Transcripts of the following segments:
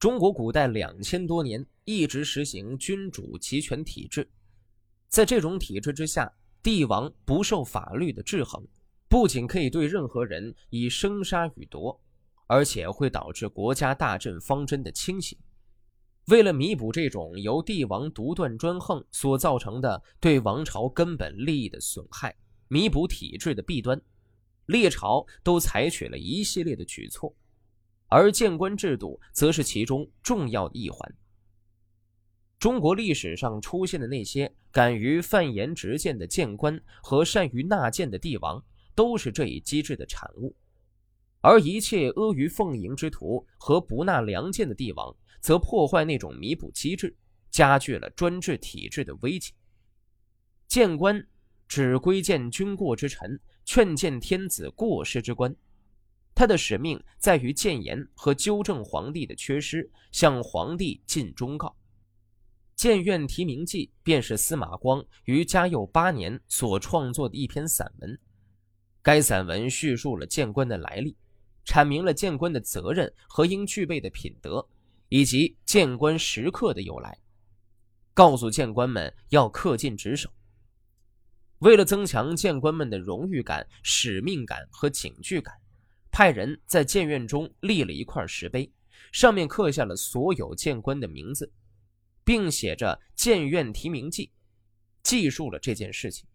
中国古代两千多年一直实行君主集权体制，在这种体制之下，帝王不受法律的制衡，不仅可以对任何人以生杀予夺，而且会导致国家大政方针的倾斜。为了弥补这种由帝王独断专横所造成的对王朝根本利益的损害，弥补体制的弊端，列朝都采取了一系列的举措。而谏官制度则是其中重要的一环。中国历史上出现的那些敢于犯言直谏的谏官和善于纳谏的帝王，都是这一机制的产物；而一切阿谀奉迎之徒和不纳良谏的帝王，则破坏那种弥补机制，加剧了专制体制的危机。谏官指规谏君过之臣，劝谏天子过失之官。他的使命在于谏言和纠正皇帝的缺失，向皇帝尽忠告。《谏院题名记》便是司马光于嘉佑八年所创作的一篇散文。该散文叙述了谏官的来历，阐明了谏官的责任和应具备的品德，以及谏官时刻的由来，告诉谏官们要恪尽职守。为了增强谏官们的荣誉感、使命感和警惧感。派人在谏院中立了一块石碑，上面刻下了所有谏官的名字，并写着《谏院题名记》，记述了这件事情。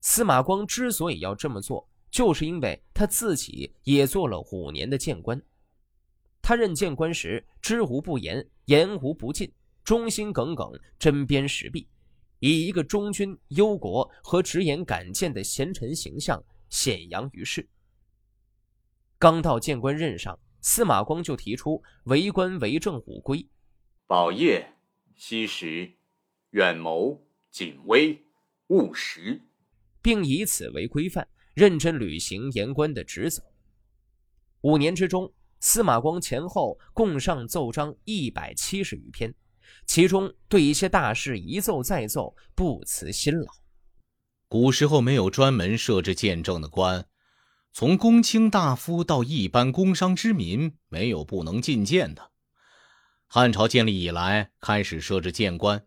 司马光之所以要这么做，就是因为他自己也做了五年的谏官。他任谏官时，知无不言，言无不尽，忠心耿耿，针砭时弊，以一个忠君忧国和直言敢谏的贤臣形象显扬于世。刚到谏官任上，司马光就提出“为官为政五规”：保业、惜时、远谋、谨微、务实，并以此为规范，认真履行言官的职责。五年之中，司马光前后共上奏章一百七十余篇，其中对一些大事一奏再奏，不辞辛劳。古时候没有专门设置见证的官。从公卿大夫到一般工商之民，没有不能进谏的。汉朝建立以来，开始设置谏官，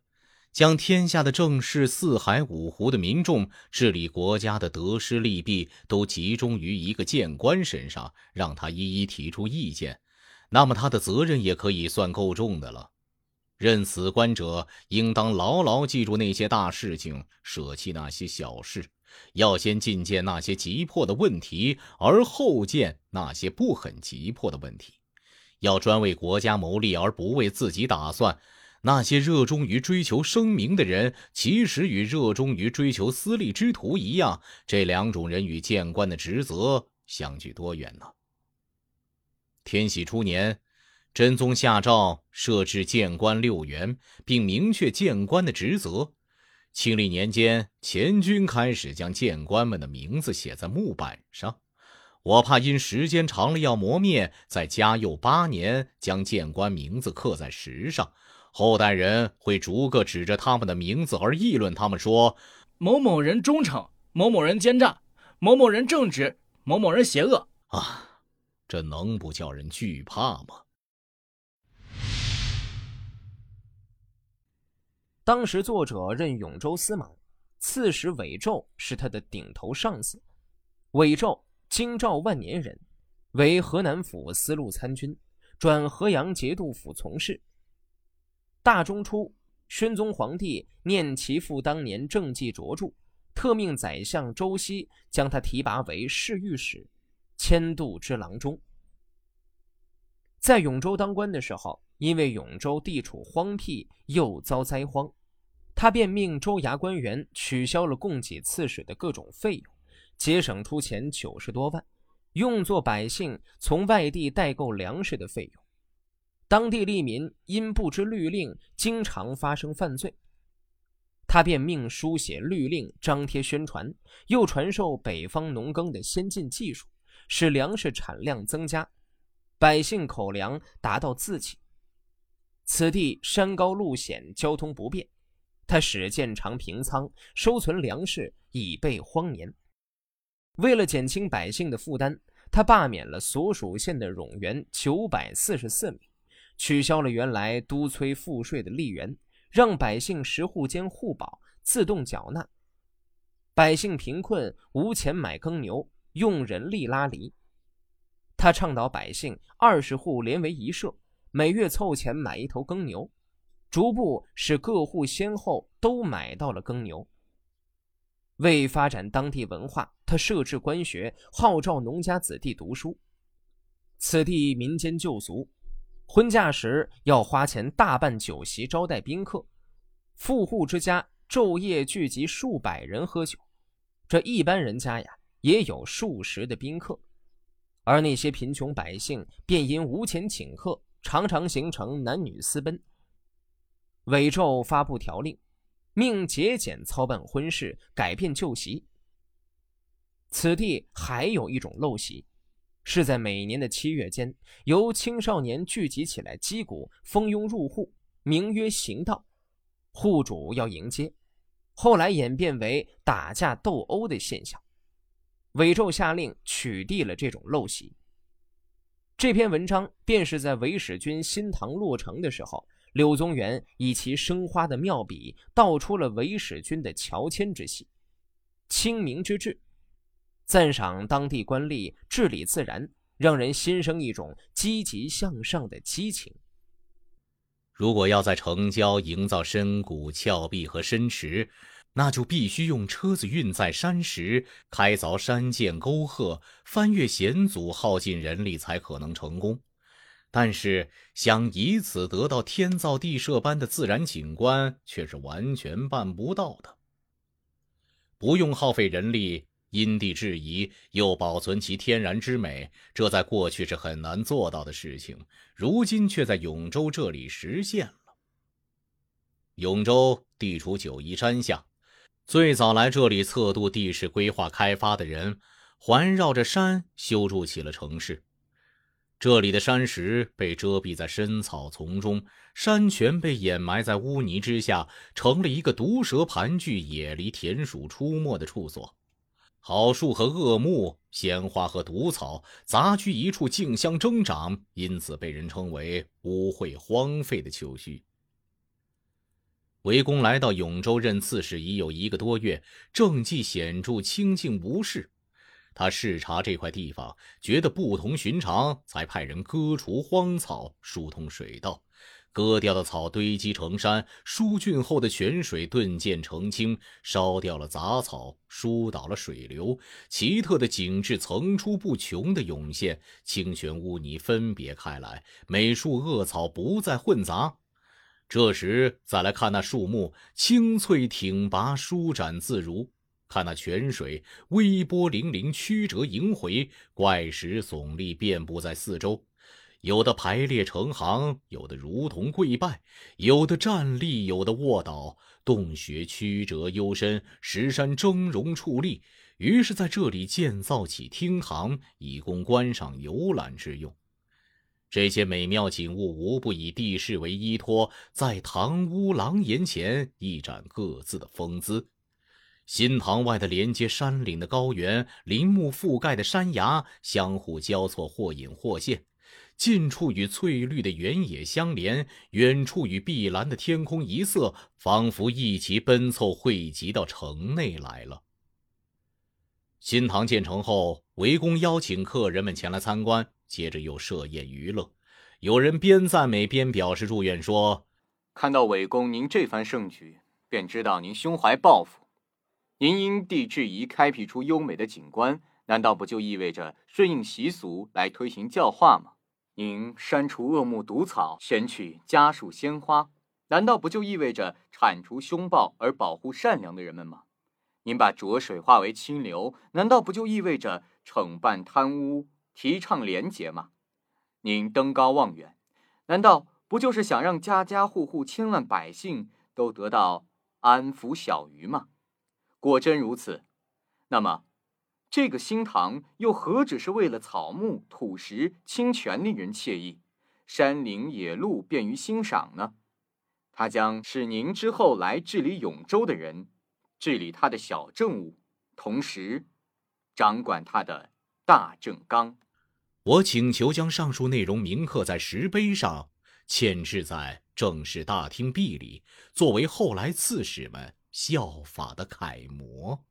将天下的政事、四海五湖的民众、治理国家的得失利弊，都集中于一个谏官身上，让他一一提出意见。那么他的责任也可以算够重的了。任此官者，应当牢牢记住那些大事情，舍弃那些小事。要先进谏那些急迫的问题，而后见那些不很急迫的问题。要专为国家谋利，而不为自己打算。那些热衷于追求声名的人，其实与热衷于追求私利之徒一样。这两种人与谏官的职责相距多远呢？天禧初年，真宗下诏设置谏官六员，并明确谏官的职责。庆历年间，前军开始将谏官们的名字写在木板上，我怕因时间长了要磨灭。在嘉佑八年，将谏官名字刻在石上，后代人会逐个指着他们的名字而议论他们，说某某人忠诚，某某人奸诈，某某人正直，某某人邪恶。啊，这能不叫人惧怕吗？当时作者任永州司马，刺史韦胄是他的顶头上司。韦胄，京兆万年人，为河南府司路参军，转河阳节度府从事。大中初，宣宗皇帝念其父当年政绩卓著，特命宰相周熙将他提拔为侍御史、迁度之郎中。在永州当官的时候，因为永州地处荒僻，又遭灾荒。他便命州衙官员取消了供给刺史的各种费用，节省出钱九十多万，用作百姓从外地代购粮食的费用。当地吏民因不知律令，经常发生犯罪。他便命书写律令，张贴宣传，又传授北方农耕的先进技术，使粮食产量增加，百姓口粮达到自给。此地山高路险，交通不便。他使建长平仓，收存粮食以备荒年。为了减轻百姓的负担，他罢免了所属县的冗员九百四十四名，取消了原来督催赋税的吏员，让百姓十户间互保，自动缴纳。百姓贫困，无钱买耕牛，用人力拉犁。他倡导百姓二十户连为一社，每月凑钱买一头耕牛，逐步使各户先后都买到了耕牛。为发展当地文化，他设置官学，号召农家子弟读书。此地民间旧俗，婚嫁时要花钱大办酒席招待宾客，富户之家昼夜聚集数百人喝酒，这一般人家呀也有数十的宾客，而那些贫穷百姓便因无钱请客，常常形成男女私奔。韦胄发布条令。命节俭操办婚事，改变旧习。此地还有一种陋习，是在每年的七月间，由青少年聚集起来击鼓，蜂拥入户，名曰行道，户主要迎接。后来演变为打架斗殴的现象。韦胄下令取缔了这种陋习。这篇文章便是在韦使君新唐落成的时候。柳宗元以其生花的妙笔，道出了韦使君的乔迁之喜、清明之志，赞赏当地官吏治理自然，让人心生一种积极向上的激情。如果要在城郊营造深谷、峭壁和深池，那就必须用车子运载山石，开凿山涧沟壑，翻越险阻，耗尽人力才可能成功。但是，想以此得到天造地设般的自然景观，却是完全办不到的。不用耗费人力，因地制宜，又保存其天然之美，这在过去是很难做到的事情，如今却在永州这里实现了。永州地处九嶷山下，最早来这里测度地势、规划开发的人，环绕着山修筑起了城市。这里的山石被遮蔽在深草丛中，山泉被掩埋在污泥之下，成了一个毒蛇盘踞、野狸田鼠出没的处所。好树和恶木、鲜花和毒草杂居一处，竞相争长，因此被人称为污秽荒废的丘墟。韦公来到永州任刺史已有一个多月，政绩显著，清静无事。他视察这块地方，觉得不同寻常，才派人割除荒草，疏通水道。割掉的草堆积成山，疏浚后的泉水顿见澄清。烧掉了杂草，疏导了水流。奇特的景致层出不穷地涌现，清泉污泥分别开来，美树恶草不再混杂。这时再来看那树木，青翠挺拔，舒展自如。看那泉水微波粼粼，曲折萦回，怪石耸立遍布在四周，有的排列成行，有的如同跪拜，有的站立，有的卧倒，洞穴曲折幽深，石山峥嵘矗立。于是，在这里建造起厅堂，以供观赏游览之用。这些美妙景物，无不以地势为依托，在堂屋廊檐前一展各自的风姿。新塘外的连接山岭的高原，林木覆盖的山崖相互交错，或隐或现，近处与翠绿的原野相连，远处与碧蓝的天空一色，仿佛一齐奔凑汇集到城内来了。新塘建成后，韦公邀请客人们前来参观，接着又设宴娱乐。有人边赞美边表示祝愿，说：“看到韦公您这番盛举，便知道您胸怀抱负。”您因地制宜开辟出优美的景观，难道不就意味着顺应习俗来推行教化吗？您删除恶木毒草，选取家树鲜花，难道不就意味着铲除凶暴而保护善良的人们吗？您把浊水化为清流，难道不就意味着惩办贪污、提倡廉洁吗？您登高望远，难道不就是想让家家户户、千万百姓都得到安抚小鱼吗？果真如此，那么，这个新堂又何止是为了草木土石清泉令人惬意，山林野鹿便于欣赏呢？它将使您之后来治理永州的人，治理他的小政务，同时掌管他的大政纲。我请求将上述内容铭刻在石碑上，嵌置在正式大厅壁里，作为后来刺史们效法的楷模。